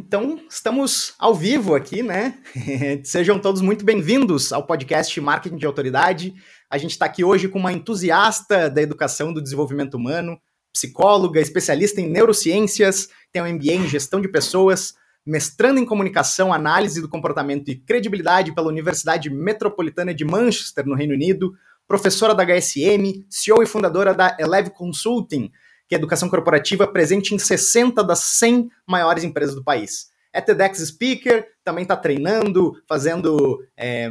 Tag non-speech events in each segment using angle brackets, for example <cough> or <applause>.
Então, estamos ao vivo aqui, né? <laughs> Sejam todos muito bem-vindos ao podcast Marketing de Autoridade. A gente está aqui hoje com uma entusiasta da educação do desenvolvimento humano, psicóloga, especialista em neurociências, tem um MBA em gestão de pessoas, mestrando em comunicação, análise do comportamento e credibilidade pela Universidade Metropolitana de Manchester, no Reino Unido, professora da HSM, CEO e fundadora da Eleve Consulting, que é educação corporativa presente em 60 das 100 maiores empresas do país. É TEDx Speaker, também está treinando, fazendo, é,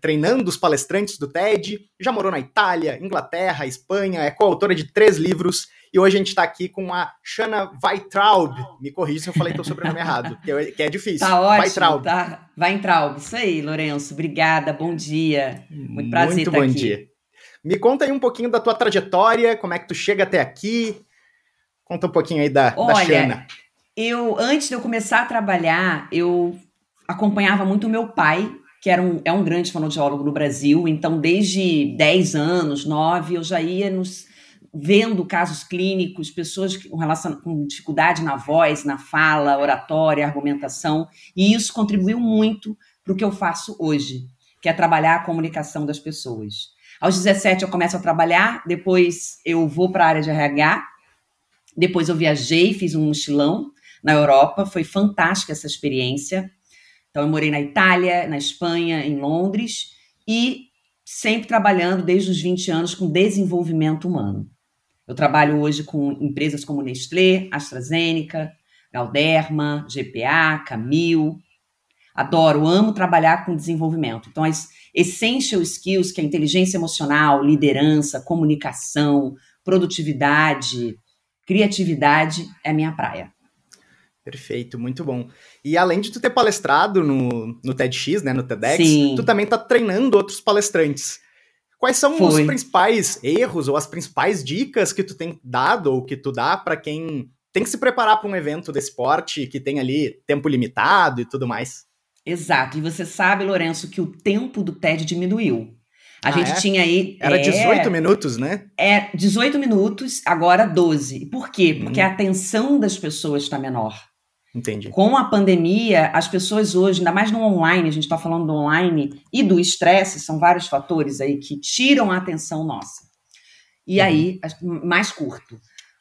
treinando os palestrantes do TED, já morou na Itália, Inglaterra, Espanha, é coautora de três livros, e hoje a gente está aqui com a Shana Weitraub, me corrija se eu falei teu sobrenome <laughs> errado, que é, que é difícil. Tá ótimo, Weitraub. tá. Weintraub, isso aí, Lourenço, obrigada, bom dia, muito prazer Muito bom aqui. dia. Me conta aí um pouquinho da tua trajetória, como é que tu chega até aqui, Conta um pouquinho aí da, Olha, da Xana. Eu, antes de eu começar a trabalhar, eu acompanhava muito o meu pai, que era um, é um grande fonoaudiólogo no Brasil. Então, desde 10 anos, 9, eu já ia nos vendo casos clínicos, pessoas com, relação, com dificuldade na voz, na fala, oratória, argumentação. E isso contribuiu muito para o que eu faço hoje, que é trabalhar a comunicação das pessoas. Aos 17 eu começo a trabalhar, depois eu vou para a área de RH, depois eu viajei, fiz um mochilão na Europa, foi fantástica essa experiência. Então eu morei na Itália, na Espanha, em Londres e sempre trabalhando desde os 20 anos com desenvolvimento humano. Eu trabalho hoje com empresas como Nestlé, AstraZeneca, Galderma, GPA, Camil. Adoro, amo trabalhar com desenvolvimento. Então, as essential skills, que é inteligência emocional, liderança, comunicação, produtividade, criatividade é minha praia. Perfeito, muito bom. E além de tu ter palestrado no, no TEDx, né, no TEDx, Sim. tu também tá treinando outros palestrantes. Quais são Foi. os principais erros ou as principais dicas que tu tem dado ou que tu dá para quem tem que se preparar para um evento desse porte, que tem ali tempo limitado e tudo mais? Exato. E você sabe, Lourenço, que o tempo do TED diminuiu. A ah, gente é? tinha aí. Era é, 18 minutos, né? É, 18 minutos, agora 12. Por quê? Porque hum. a atenção das pessoas está menor. Entendi. Com a pandemia, as pessoas hoje, ainda mais no online, a gente está falando do online e do estresse, são vários fatores aí que tiram a atenção nossa. E uhum. aí, mais curto. O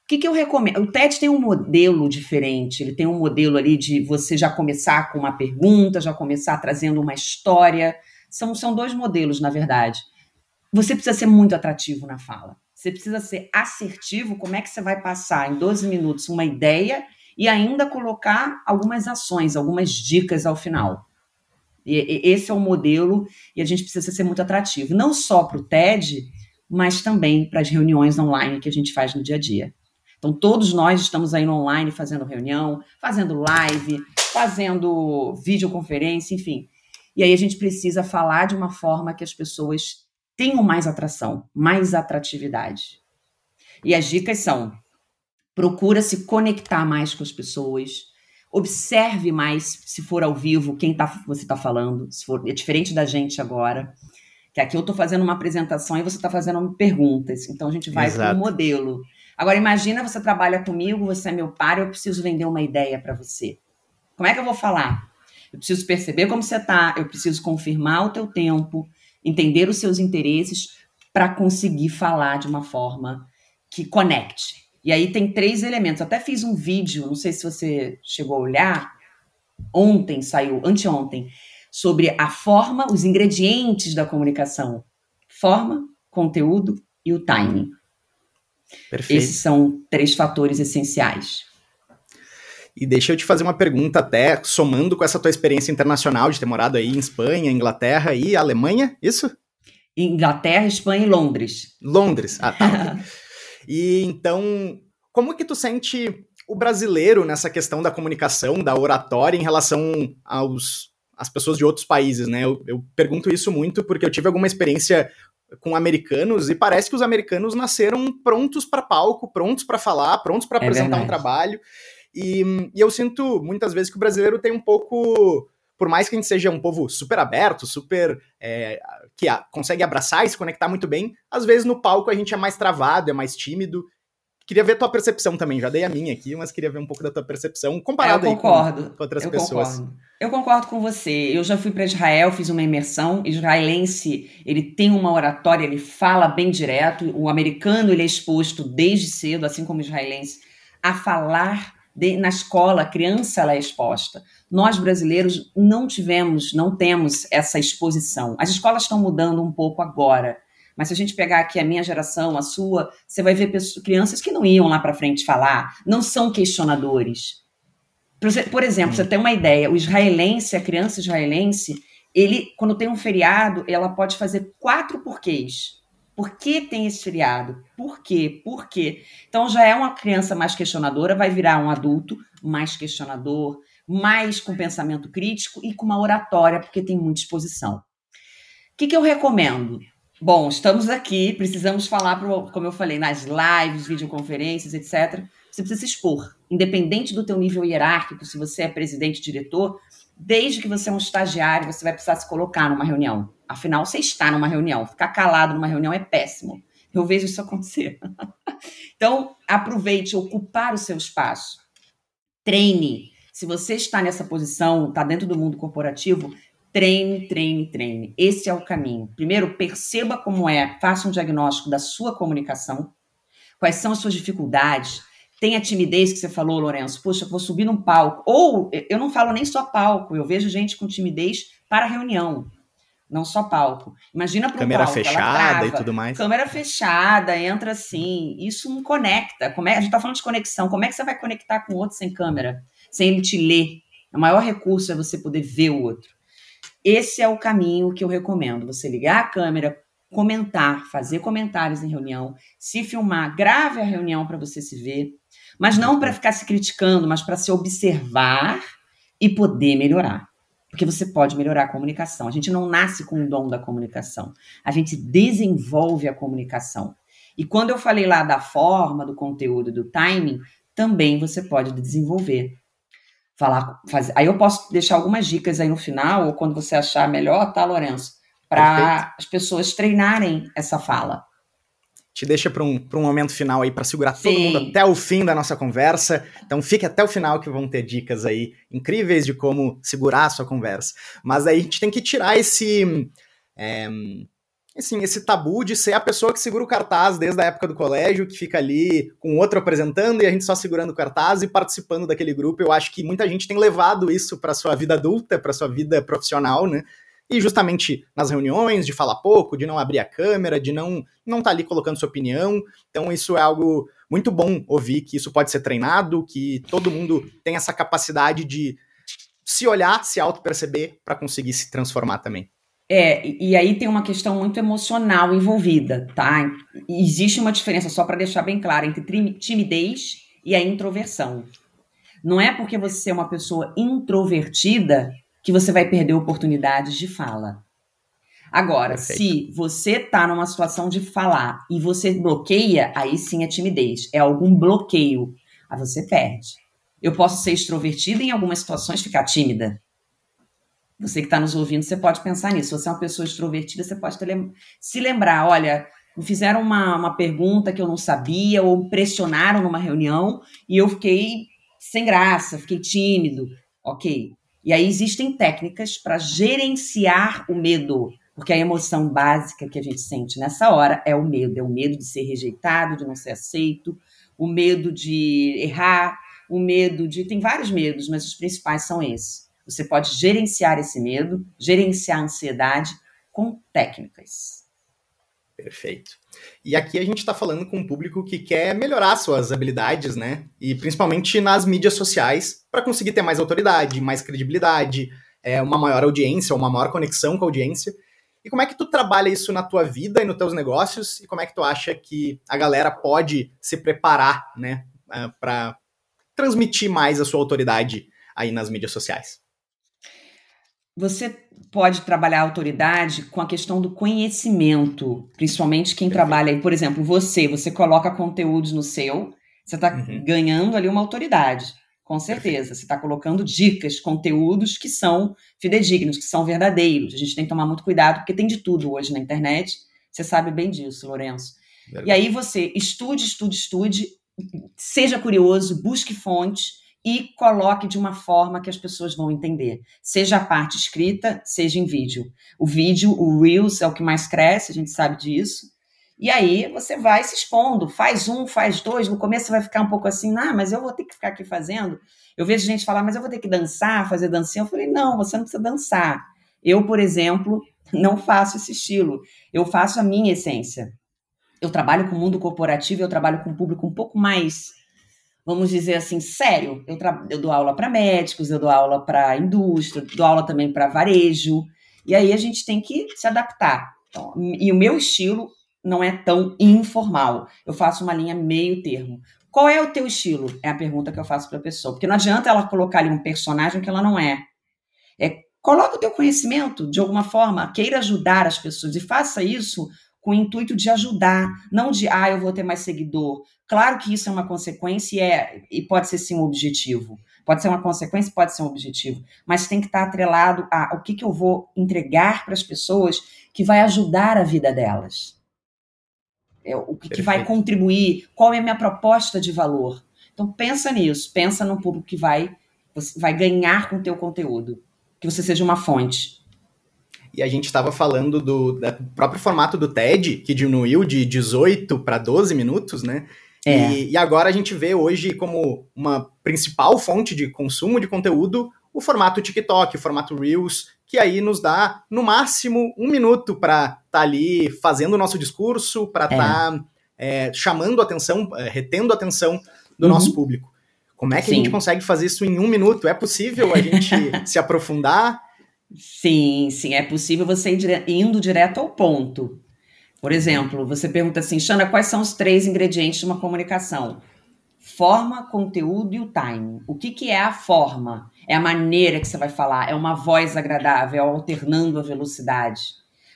que, que eu recomendo? O TED tem um modelo diferente, ele tem um modelo ali de você já começar com uma pergunta, já começar trazendo uma história. São, são dois modelos, na verdade você precisa ser muito atrativo na fala. Você precisa ser assertivo. Como é que você vai passar em 12 minutos uma ideia e ainda colocar algumas ações, algumas dicas ao final? E, esse é o modelo e a gente precisa ser muito atrativo, não só para o TED, mas também para as reuniões online que a gente faz no dia a dia. Então, todos nós estamos aí no online fazendo reunião, fazendo live, fazendo videoconferência, enfim. E aí a gente precisa falar de uma forma que as pessoas tenham mais atração, mais atratividade. E as dicas são: procura se conectar mais com as pessoas, observe mais, se for ao vivo, quem tá, você está falando, se for, é diferente da gente agora, que aqui eu estou fazendo uma apresentação e você está fazendo perguntas, então a gente vai para o modelo. Agora imagina você trabalha comigo, você é meu par, eu preciso vender uma ideia para você. Como é que eu vou falar? Eu preciso perceber como você está, eu preciso confirmar o teu tempo, entender os seus interesses para conseguir falar de uma forma que conecte. E aí tem três elementos. Eu até fiz um vídeo, não sei se você chegou a olhar, ontem saiu, anteontem, sobre a forma, os ingredientes da comunicação. Forma, conteúdo e o timing. Perfeito. Esses são três fatores essenciais. E deixa eu te fazer uma pergunta até, somando com essa tua experiência internacional de ter morado aí em Espanha, Inglaterra e Alemanha, isso? Inglaterra, Espanha e Londres. Londres, ah tá. <laughs> e então, como que tu sente o brasileiro nessa questão da comunicação, da oratória em relação aos as pessoas de outros países, né? Eu, eu pergunto isso muito porque eu tive alguma experiência com americanos e parece que os americanos nasceram prontos para palco, prontos para falar, prontos para é apresentar verdade. um trabalho. E, e eu sinto muitas vezes que o brasileiro tem um pouco por mais que a gente seja um povo super aberto, super. É, que a, consegue abraçar e se conectar muito bem, às vezes no palco a gente é mais travado, é mais tímido. Queria ver a tua percepção também, já dei a minha aqui, mas queria ver um pouco da tua percepção comparada com, com, outras eu pessoas. Concordo. Eu concordo com você. Eu já fui para Israel, fiz uma imersão. Israelense, ele tem uma oratória, ele fala bem direto. O americano, ele é exposto desde cedo, assim como o israelense, a falar de, na escola, a criança ela é exposta. Nós brasileiros não tivemos, não temos essa exposição. As escolas estão mudando um pouco agora. Mas se a gente pegar aqui a minha geração, a sua, você vai ver pessoas, crianças que não iam lá para frente falar, não são questionadores. Por exemplo, você tem uma ideia, o israelense, a criança israelense, ele, quando tem um feriado, ela pode fazer quatro porquês. Por que tem esse feriado? Por quê? Por quê? Então já é uma criança mais questionadora, vai virar um adulto mais questionador, mais com pensamento crítico e com uma oratória, porque tem muita exposição. O que, que eu recomendo? Bom, estamos aqui, precisamos falar, pro, como eu falei, nas lives, videoconferências, etc. Você precisa se expor, independente do teu nível hierárquico, se você é presidente, diretor, desde que você é um estagiário, você vai precisar se colocar numa reunião. Afinal, você está numa reunião. Ficar calado numa reunião é péssimo. Eu vejo isso acontecer. <laughs> então, aproveite ocupar o seu espaço. Treine. Se você está nessa posição, está dentro do mundo corporativo, Treine, treine, treine. Esse é o caminho. Primeiro, perceba como é, faça um diagnóstico da sua comunicação, quais são as suas dificuldades. Tem a timidez que você falou, Lourenço. Poxa, vou subir num palco. Ou eu não falo nem só palco, eu vejo gente com timidez para reunião, não só palco. Imagina para um câmera palco, fechada e tudo mais. Câmera fechada, entra assim. Isso não conecta. Como é, a gente está falando de conexão. Como é que você vai conectar com o outro sem câmera, sem ele te ler? O maior recurso é você poder ver o outro. Esse é o caminho que eu recomendo. Você ligar a câmera, comentar, fazer comentários em reunião, se filmar, grave a reunião para você se ver, mas não para ficar se criticando, mas para se observar e poder melhorar. Porque você pode melhorar a comunicação. A gente não nasce com o dom da comunicação. A gente desenvolve a comunicação. E quando eu falei lá da forma, do conteúdo, do timing, também você pode desenvolver falar, fazer. Aí eu posso deixar algumas dicas aí no final, ou quando você achar melhor, tá, Lourenço? Para as pessoas treinarem essa fala. Te deixa para um, um momento final aí para segurar Sim. todo mundo até o fim da nossa conversa. Então fique até o final que vão ter dicas aí incríveis de como segurar a sua conversa. Mas aí a gente tem que tirar esse. É, assim, esse tabu de ser a pessoa que segura o cartaz desde a época do colégio, que fica ali com outro apresentando e a gente só segurando o cartaz e participando daquele grupo. Eu acho que muita gente tem levado isso para sua vida adulta, para sua vida profissional, né? E justamente nas reuniões, de falar pouco, de não abrir a câmera, de não não estar tá ali colocando sua opinião. Então isso é algo muito bom ouvir que isso pode ser treinado, que todo mundo tem essa capacidade de se olhar, se auto-perceber para conseguir se transformar também. É, e aí tem uma questão muito emocional envolvida, tá? Existe uma diferença, só para deixar bem claro, entre timidez e a introversão. Não é porque você é uma pessoa introvertida que você vai perder oportunidades de fala. Agora, Perfeito. se você está numa situação de falar e você bloqueia, aí sim é timidez, é algum bloqueio, aí você perde. Eu posso ser extrovertida em algumas situações ficar tímida. Você que está nos ouvindo, você pode pensar nisso. Se você é uma pessoa extrovertida, você pode lem se lembrar: olha, me fizeram uma, uma pergunta que eu não sabia, ou pressionaram numa reunião e eu fiquei sem graça, fiquei tímido. Ok. E aí existem técnicas para gerenciar o medo, porque a emoção básica que a gente sente nessa hora é o medo é o medo de ser rejeitado, de não ser aceito, o medo de errar, o medo de. Tem vários medos, mas os principais são esses. Você pode gerenciar esse medo, gerenciar a ansiedade com técnicas. Perfeito. E aqui a gente está falando com um público que quer melhorar suas habilidades, né? E principalmente nas mídias sociais, para conseguir ter mais autoridade, mais credibilidade, é, uma maior audiência, uma maior conexão com a audiência. E como é que tu trabalha isso na tua vida e nos teus negócios? E como é que tu acha que a galera pode se preparar, né, é, para transmitir mais a sua autoridade aí nas mídias sociais? Você pode trabalhar a autoridade com a questão do conhecimento, principalmente quem Perfeito. trabalha, por exemplo, você, você coloca conteúdos no seu, você está uhum. ganhando ali uma autoridade, com certeza. Perfeito. Você está colocando dicas, conteúdos que são fidedignos, que são verdadeiros. A gente tem que tomar muito cuidado, porque tem de tudo hoje na internet. Você sabe bem disso, Lourenço. Verdade. E aí você estude, estude, estude, seja curioso, busque fontes e coloque de uma forma que as pessoas vão entender. Seja a parte escrita, seja em vídeo. O vídeo, o Reels é o que mais cresce, a gente sabe disso. E aí você vai se expondo, faz um, faz dois. No começo você vai ficar um pouco assim, ah, mas eu vou ter que ficar aqui fazendo. Eu vejo gente falar, mas eu vou ter que dançar, fazer dancinha. Eu falei, não, você não precisa dançar. Eu, por exemplo, não faço esse estilo. Eu faço a minha essência. Eu trabalho com o mundo corporativo, eu trabalho com um público um pouco mais, vamos dizer assim, sério. Eu, eu dou aula para médicos, eu dou aula para indústria, dou aula também para varejo. E aí a gente tem que se adaptar. Então, e o meu estilo não é tão informal. Eu faço uma linha meio termo. Qual é o teu estilo? É a pergunta que eu faço para a pessoa. Porque não adianta ela colocar ali um personagem que ela não é. É coloca o teu conhecimento de alguma forma, queira ajudar as pessoas e faça isso com o intuito de ajudar, não de ah, eu vou ter mais seguidor. Claro que isso é uma consequência e, é, e pode ser sim um objetivo. Pode ser uma consequência, pode ser um objetivo, mas tem que estar atrelado a o que, que eu vou entregar para as pessoas que vai ajudar a vida delas. É, o que, que vai contribuir, qual é a minha proposta de valor. Então pensa nisso, pensa no público que vai, vai ganhar com o teu conteúdo que você seja uma fonte. E a gente estava falando do, do, próprio formato do TED, que diminuiu de 18 para 12 minutos, né? É. E, e, agora a gente vê hoje como uma principal fonte de consumo de conteúdo o formato TikTok, o formato Reels, que aí nos dá, no máximo, um minuto para estar tá ali fazendo o nosso discurso, para estar é. tá, é, chamando atenção, é, retendo a atenção do uhum. nosso público. Como é que Sim. a gente consegue fazer isso em um minuto? É possível a gente <laughs> se aprofundar? Sim, sim, é possível você ir dire... indo direto ao ponto. Por exemplo, você pergunta assim, Xana, quais são os três ingredientes de uma comunicação? Forma, conteúdo e o timing. O que, que é a forma? É a maneira que você vai falar, é uma voz agradável, é alternando a velocidade.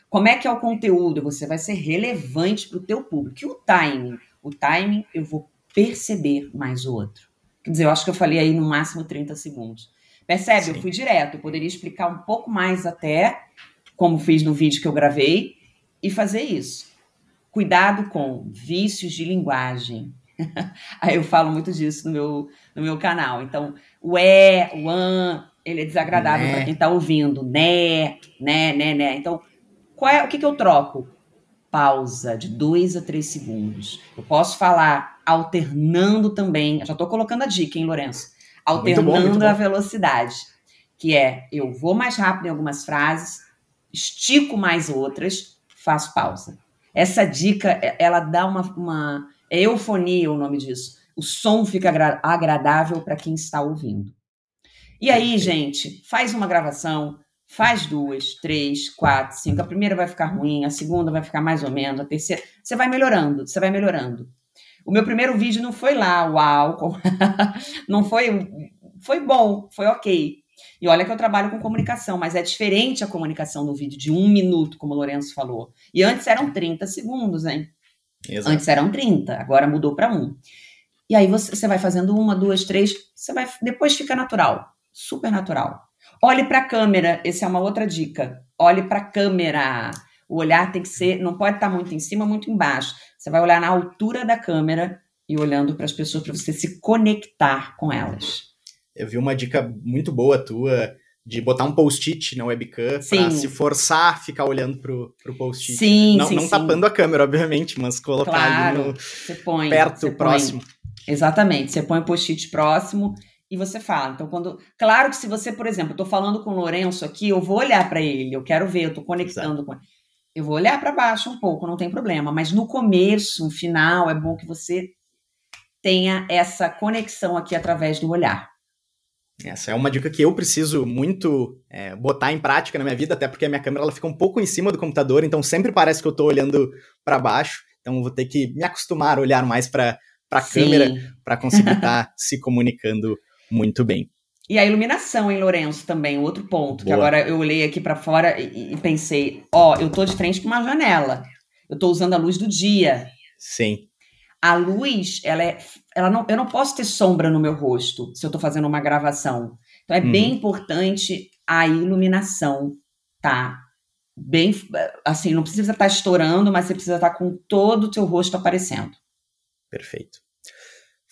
Como é que é o conteúdo? Você vai ser relevante para o teu público. E o timing? O timing, eu vou perceber mais o outro. Quer dizer, eu acho que eu falei aí no máximo 30 segundos. Percebe? Sim. Eu fui direto. Eu poderia explicar um pouco mais até, como fiz no vídeo que eu gravei, e fazer isso. Cuidado com vícios de linguagem. <laughs> aí eu falo muito disso no meu, no meu canal. Então, o é, o an, ele é desagradável né. para quem está ouvindo. Né, né, né, né. Então, qual é, o que, que eu troco? Pausa de dois a três segundos. Eu posso falar alternando também. Já estou colocando a dica, hein, Lourenço? Alternando muito bom, muito bom. a velocidade. Que é, eu vou mais rápido em algumas frases, estico mais outras, faço pausa. Essa dica, é, ela dá uma, uma é eufonia o nome disso. O som fica agra agradável para quem está ouvindo. E aí, gente, faz uma gravação, faz duas, três, quatro, cinco. A primeira vai ficar ruim, a segunda vai ficar mais ou menos, a terceira. Você vai melhorando, você vai melhorando. O meu primeiro vídeo não foi lá, uau, <laughs> não foi, foi bom, foi ok. E olha que eu trabalho com comunicação, mas é diferente a comunicação no vídeo de um minuto, como o Lourenço falou. E antes eram 30 segundos, hein? Exato. Antes eram 30, agora mudou para um. E aí você, você vai fazendo uma, duas, três, você vai depois fica natural, super natural. Olhe para a câmera, essa é uma outra dica. Olhe para a câmera. O olhar tem que ser, não pode estar muito em cima, muito embaixo. Você vai olhar na altura da câmera e olhando para as pessoas para você se conectar com elas. Eu vi uma dica muito boa tua de botar um post-it na webcam para se forçar a ficar olhando pro, pro post-it. Sim, não, sim, não sim. tapando a câmera, obviamente, mas colocar claro, ali no, põe, perto, próximo. Exatamente, você põe o post-it próximo e você fala. Então, quando. Claro que se você, por exemplo, eu tô falando com o Lourenço aqui, eu vou olhar para ele, eu quero ver, eu tô conectando Exato. com ele. Eu vou olhar para baixo um pouco, não tem problema, mas no começo, no final, é bom que você tenha essa conexão aqui através do olhar. Essa é uma dica que eu preciso muito é, botar em prática na minha vida, até porque a minha câmera ela fica um pouco em cima do computador, então sempre parece que eu estou olhando para baixo. Então vou ter que me acostumar a olhar mais para a câmera para conseguir estar tá <laughs> se comunicando muito bem. E a iluminação em Lourenço também, outro ponto, Boa. que agora eu olhei aqui para fora e, e, pensei, ó, eu tô de frente com uma janela. Eu tô usando a luz do dia. Sim. A luz, ela é, ela não, eu não posso ter sombra no meu rosto se eu tô fazendo uma gravação. Então é uhum. bem importante a iluminação, tá? Bem, assim, não precisa estar tá estourando, mas você precisa estar tá com todo o teu rosto aparecendo. Perfeito.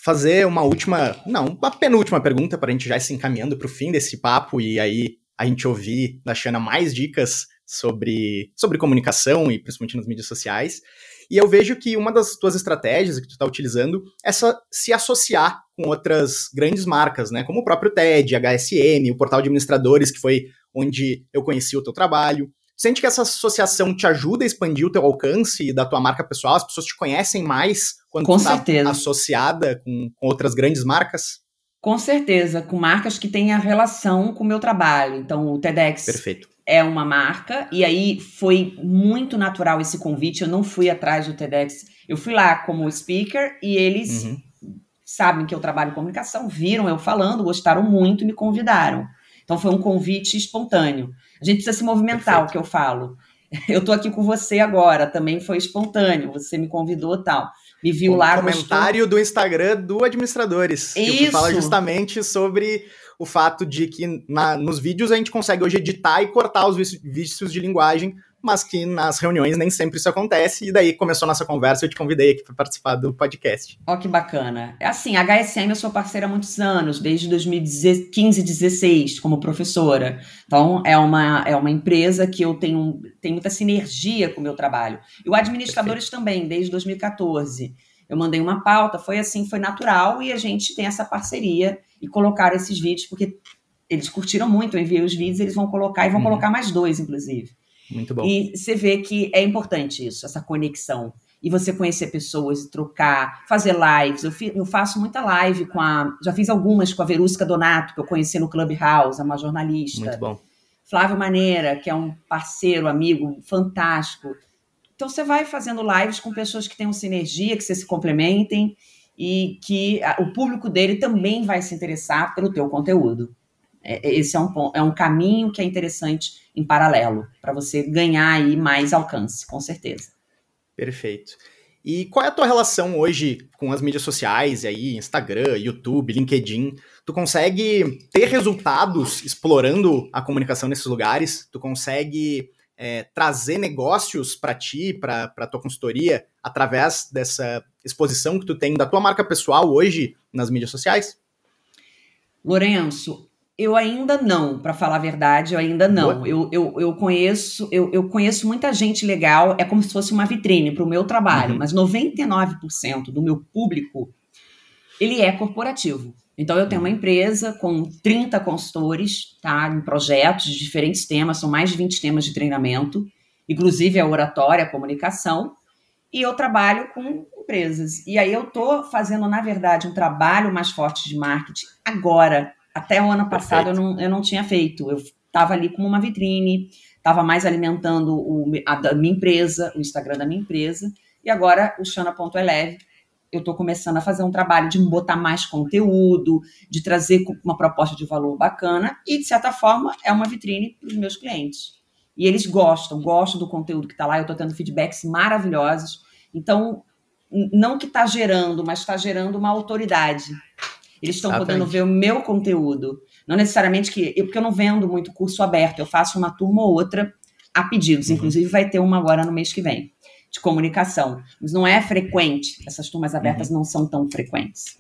Fazer uma última, não, uma penúltima pergunta para a gente já se encaminhando para o fim desse papo e aí a gente ouvir da Xana mais dicas sobre, sobre comunicação e principalmente nas mídias sociais. E eu vejo que uma das tuas estratégias que tu está utilizando é se associar com outras grandes marcas, né? Como o próprio TED, HSM, o portal de administradores, que foi onde eu conheci o teu trabalho. Sente que essa associação te ajuda a expandir o teu alcance da tua marca pessoal? As pessoas te conhecem mais quando com está associada com, com outras grandes marcas? Com certeza, com marcas que têm a relação com o meu trabalho. Então, o TEDx Perfeito. é uma marca, e aí foi muito natural esse convite. Eu não fui atrás do TEDx, eu fui lá como speaker e eles uhum. sabem que eu trabalho em comunicação, viram eu falando, gostaram muito e me convidaram. Então, foi um convite espontâneo. A gente precisa se movimentar, Perfeito. o que eu falo. <laughs> Eu estou aqui com você agora, também foi espontâneo, você me convidou tal me viu um lá. comentário gostou. do Instagram do Administradores. Isso. Que fala justamente sobre o fato de que na, nos vídeos a gente consegue hoje editar e cortar os vícios de linguagem, mas que nas reuniões nem sempre isso acontece, e daí começou a nossa conversa, eu te convidei aqui para participar do podcast. Ó, oh, que bacana. É assim, a HSM eu sou parceira há muitos anos, desde 2015, 16, como professora. Então, é uma, é uma empresa que eu tenho, tenho muita sinergia com o meu trabalho. E o Administradores Perfeito. também, desde 2014. Eu mandei uma pauta, foi assim, foi natural, e a gente tem essa parceria e colocar esses vídeos, porque eles curtiram muito, eu enviei os vídeos, eles vão colocar, e vão hum. colocar mais dois, inclusive. Muito bom. E você vê que é importante isso, essa conexão. E você conhecer pessoas e trocar, fazer lives. Eu, fi, eu faço muita live com a. Já fiz algumas com a Verusca Donato, que eu conheci no Clubhouse, é uma jornalista. Muito bom. Flávio Maneira, que é um parceiro, amigo fantástico. Então você vai fazendo lives com pessoas que tenham sinergia, que você se complementem e que o público dele também vai se interessar pelo teu conteúdo. É, é, esse é um, é um caminho que é interessante em paralelo, para você ganhar aí mais alcance, com certeza. Perfeito. E qual é a tua relação hoje com as mídias sociais, aí, Instagram, YouTube, LinkedIn? Tu consegue ter resultados explorando a comunicação nesses lugares? Tu consegue é, trazer negócios para ti, para a tua consultoria, através dessa exposição que tu tem da tua marca pessoal hoje nas mídias sociais? Lourenço, eu ainda não, para falar a verdade, eu ainda não. Eu, eu, eu conheço eu, eu conheço muita gente legal, é como se fosse uma vitrine para o meu trabalho, uhum. mas 99% do meu público, ele é corporativo. Então, eu tenho uma empresa com 30 consultores, tá, em projetos de diferentes temas, são mais de 20 temas de treinamento, inclusive a oratória, a comunicação, e eu trabalho com empresas. E aí eu estou fazendo, na verdade, um trabalho mais forte de marketing agora, até o ano passado eu não, eu não tinha feito. Eu estava ali como uma vitrine, estava mais alimentando o, a da minha empresa, o Instagram da minha empresa. E agora o Xana.eleve, eu estou começando a fazer um trabalho de botar mais conteúdo, de trazer uma proposta de valor bacana e, de certa forma, é uma vitrine para os meus clientes. E eles gostam, gostam do conteúdo que está lá. Eu estou tendo feedbacks maravilhosos. Então, não que está gerando, mas está gerando uma autoridade. Eles estão podendo ver o meu conteúdo. Não necessariamente que. Eu, porque eu não vendo muito curso aberto, eu faço uma turma ou outra a pedidos. Uhum. Inclusive, vai ter uma agora no mês que vem, de comunicação. Mas não é frequente. Essas turmas abertas uhum. não são tão frequentes.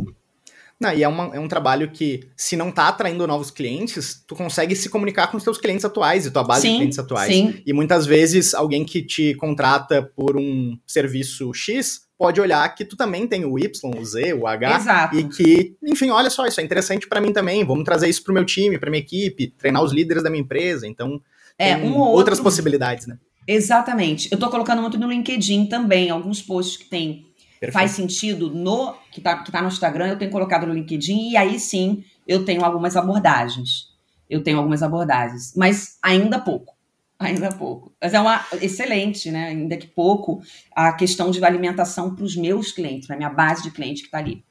Não, e é, uma, é um trabalho que, se não está atraindo novos clientes, tu consegue se comunicar com os teus clientes atuais e tua base sim, de clientes atuais. Sim. E muitas vezes alguém que te contrata por um serviço X pode olhar que tu também tem o Y, o Z, o H. Exato. E que, enfim, olha só, isso é interessante para mim também. Vamos trazer isso pro meu time, pra minha equipe, treinar os líderes da minha empresa. Então, é, um outras outro... possibilidades, né? Exatamente. Eu tô colocando muito no LinkedIn também, alguns posts que tem Perfeito. faz sentido no que tá, que tá no Instagram, eu tenho colocado no LinkedIn e aí sim eu tenho algumas abordagens. Eu tenho algumas abordagens, mas ainda pouco. Ainda pouco. Mas é uma excelente, né? Ainda que pouco, a questão de alimentação para os meus clientes, para minha base de cliente que está ali.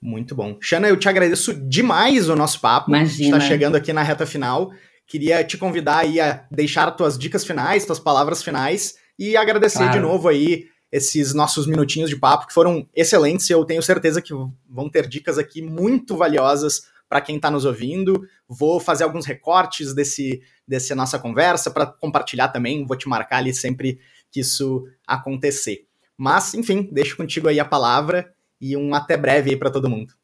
Muito bom. Xana, eu te agradeço demais o nosso papo. Imagina. Está chegando aqui na reta final. Queria te convidar aí a deixar as tuas dicas finais, tuas palavras finais e agradecer claro. de novo aí esses nossos minutinhos de papo que foram excelentes. Eu tenho certeza que vão ter dicas aqui muito valiosas para quem está nos ouvindo. Vou fazer alguns recortes desse, dessa nossa conversa para compartilhar também. Vou te marcar ali sempre que isso acontecer. Mas, enfim, deixo contigo aí a palavra e um até breve aí para todo mundo.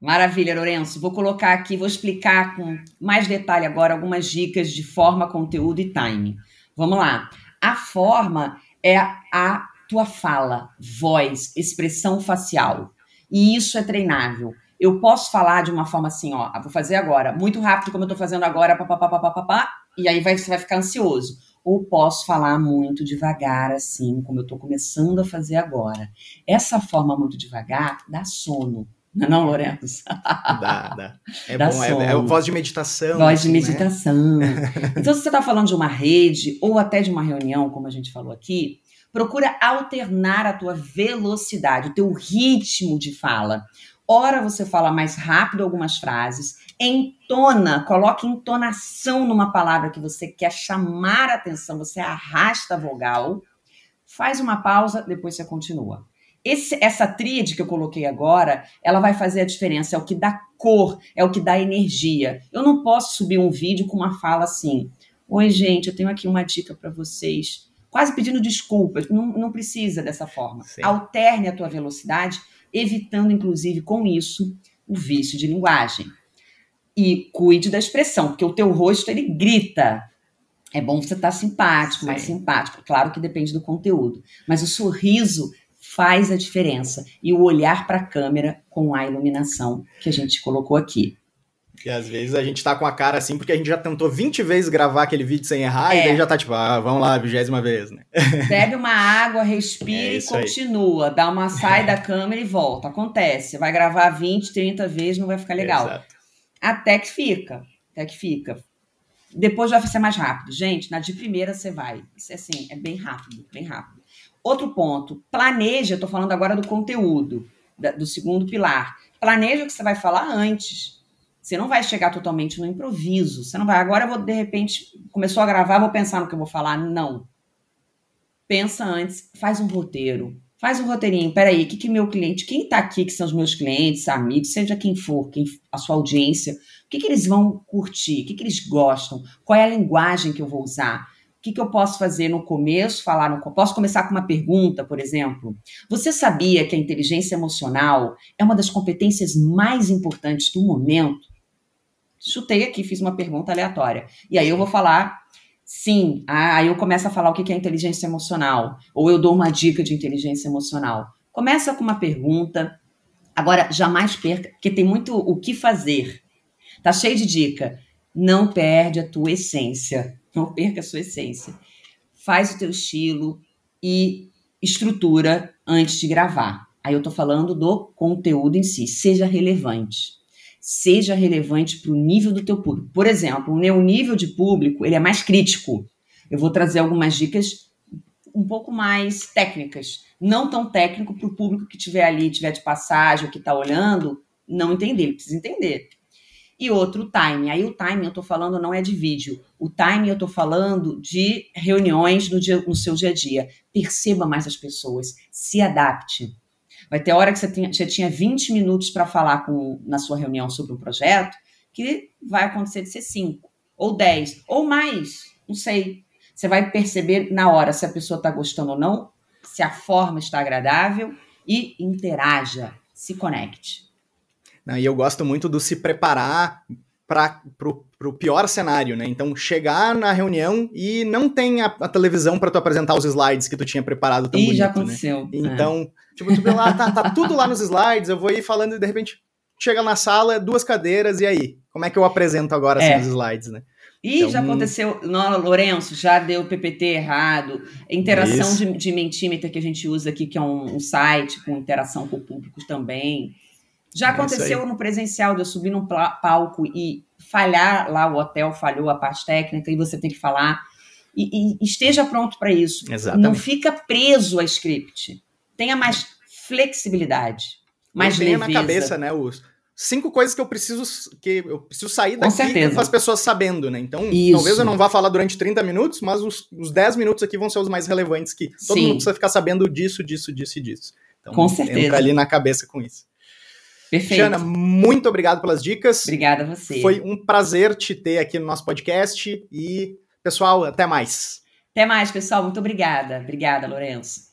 Maravilha, Lourenço. Vou colocar aqui, vou explicar com mais detalhe agora algumas dicas de forma, conteúdo e time. Vamos lá. A forma é a tua fala, voz, expressão facial. E isso é treinável. Eu posso falar de uma forma assim, ó, vou fazer agora, muito rápido, como eu tô fazendo agora, papapá, e aí vai, você vai ficar ansioso. Ou posso falar muito devagar, assim, como eu tô começando a fazer agora. Essa forma muito devagar dá sono. <laughs> Não, é não Lourenço? Dá, dá. É dá bom, é, é, voz de meditação. Voz assim, de né? meditação. Né? <laughs> então, se você está falando de uma rede ou até de uma reunião, como a gente falou aqui, procura alternar a tua velocidade, o teu ritmo de fala. Ora você fala mais rápido algumas frases, entona, coloque entonação numa palavra que você quer chamar a atenção, você arrasta a vogal, faz uma pausa, depois você continua. Esse, essa tríade que eu coloquei agora, ela vai fazer a diferença, é o que dá cor, é o que dá energia. Eu não posso subir um vídeo com uma fala assim: Oi, gente, eu tenho aqui uma dica para vocês. Quase pedindo desculpas. Não, não precisa dessa forma. Sim. Alterne a tua velocidade, evitando, inclusive, com isso, o vício de linguagem. E cuide da expressão, porque o teu rosto ele grita. É bom você estar tá simpático, Sim. mais simpático. Claro que depende do conteúdo. Mas o sorriso faz a diferença. E o olhar para a câmera com a iluminação que a gente colocou aqui. E às vezes a gente tá com a cara assim, porque a gente já tentou 20 vezes gravar aquele vídeo sem errar, é. e daí já tá tipo, ah, vamos lá, vigésima vez, né? <laughs> Bebe uma água, respira é e continua. Aí. Dá uma sai da câmera e volta. Acontece. Vai gravar 20, 30 vezes, não vai ficar legal. Exato. Até que fica. Até que fica. Depois vai ser mais rápido. Gente, na de primeira você vai. Isso é assim, é bem rápido, bem rápido. Outro ponto, planeja, estou falando agora do conteúdo, da, do segundo pilar. Planeja o que você vai falar antes. Você não vai chegar totalmente no improviso. Você não vai, agora eu vou, de repente, começou a gravar, vou pensar no que eu vou falar. Não. Pensa antes, faz um roteiro. Faz um roteirinho. Peraí, o que, que meu cliente, quem está aqui, que são os meus clientes, amigos, seja quem for, quem, a sua audiência, o que, que eles vão curtir? O que, que eles gostam? Qual é a linguagem que eu vou usar? O que, que eu posso fazer no começo? Falar no, posso começar com uma pergunta, por exemplo. Você sabia que a inteligência emocional é uma das competências mais importantes do momento? Chutei aqui, fiz uma pergunta aleatória. E aí eu vou falar sim. Aí eu começo a falar o que é inteligência emocional. Ou eu dou uma dica de inteligência emocional. Começa com uma pergunta. Agora, jamais perca, porque tem muito o que fazer. Tá cheio de dica. Não perde a tua essência <laughs> não perca a sua essência. Faz o teu estilo e estrutura antes de gravar. Aí eu estou falando do conteúdo em si. Seja relevante. Seja relevante para o nível do teu público. Por exemplo, o meu nível de público ele é mais crítico. Eu vou trazer algumas dicas um pouco mais técnicas. Não tão técnico para o público que estiver ali, tiver de passagem, que está olhando, não entender. Ele precisa entender e outro time. Aí o time eu estou falando não é de vídeo, o time eu estou falando de reuniões no, dia, no seu dia a dia. Perceba mais as pessoas, se adapte. Vai ter hora que você, tem, você tinha 20 minutos para falar com, na sua reunião sobre um projeto, que vai acontecer de ser 5, ou 10, ou mais, não sei. Você vai perceber na hora se a pessoa está gostando ou não, se a forma está agradável e interaja, se conecte. Né? E eu gosto muito do se preparar para o pior cenário, né? Então, chegar na reunião e não tem a, a televisão para tu apresentar os slides que tu tinha preparado tão Ih, bonito, já né? aconteceu. Né? Então, é. tipo, tu vê lá, tá, tá tudo lá nos slides, eu vou ir falando e de repente chega na sala, duas cadeiras, e aí? Como é que eu apresento agora assim, é. os slides, né? Ih, então, já aconteceu. Não, Lourenço, já deu PPT errado. Interação de, de Mentimeter que a gente usa aqui, que é um, um site com interação com o público também. Já é aconteceu no presencial de eu subir num palco e falhar lá, o hotel falhou a parte técnica e você tem que falar. E, e esteja pronto para isso. Exatamente. Não fica preso a script. Tenha mais flexibilidade, mais eu leveza. na cabeça, né, os cinco coisas que eu preciso que eu preciso sair daqui com as pessoas sabendo, né? Então, Isso. talvez eu não vá falar durante 30 minutos, mas os, os 10 minutos aqui vão ser os mais relevantes que todo Sim. mundo precisa ficar sabendo disso, disso, disso e disso. Então, com certeza. Ali na cabeça com isso. Perfeito. Jana, muito obrigado pelas dicas. Obrigada a você. Foi um prazer te ter aqui no nosso podcast e, pessoal, até mais. Até mais, pessoal. Muito obrigada. Obrigada, Lourenço.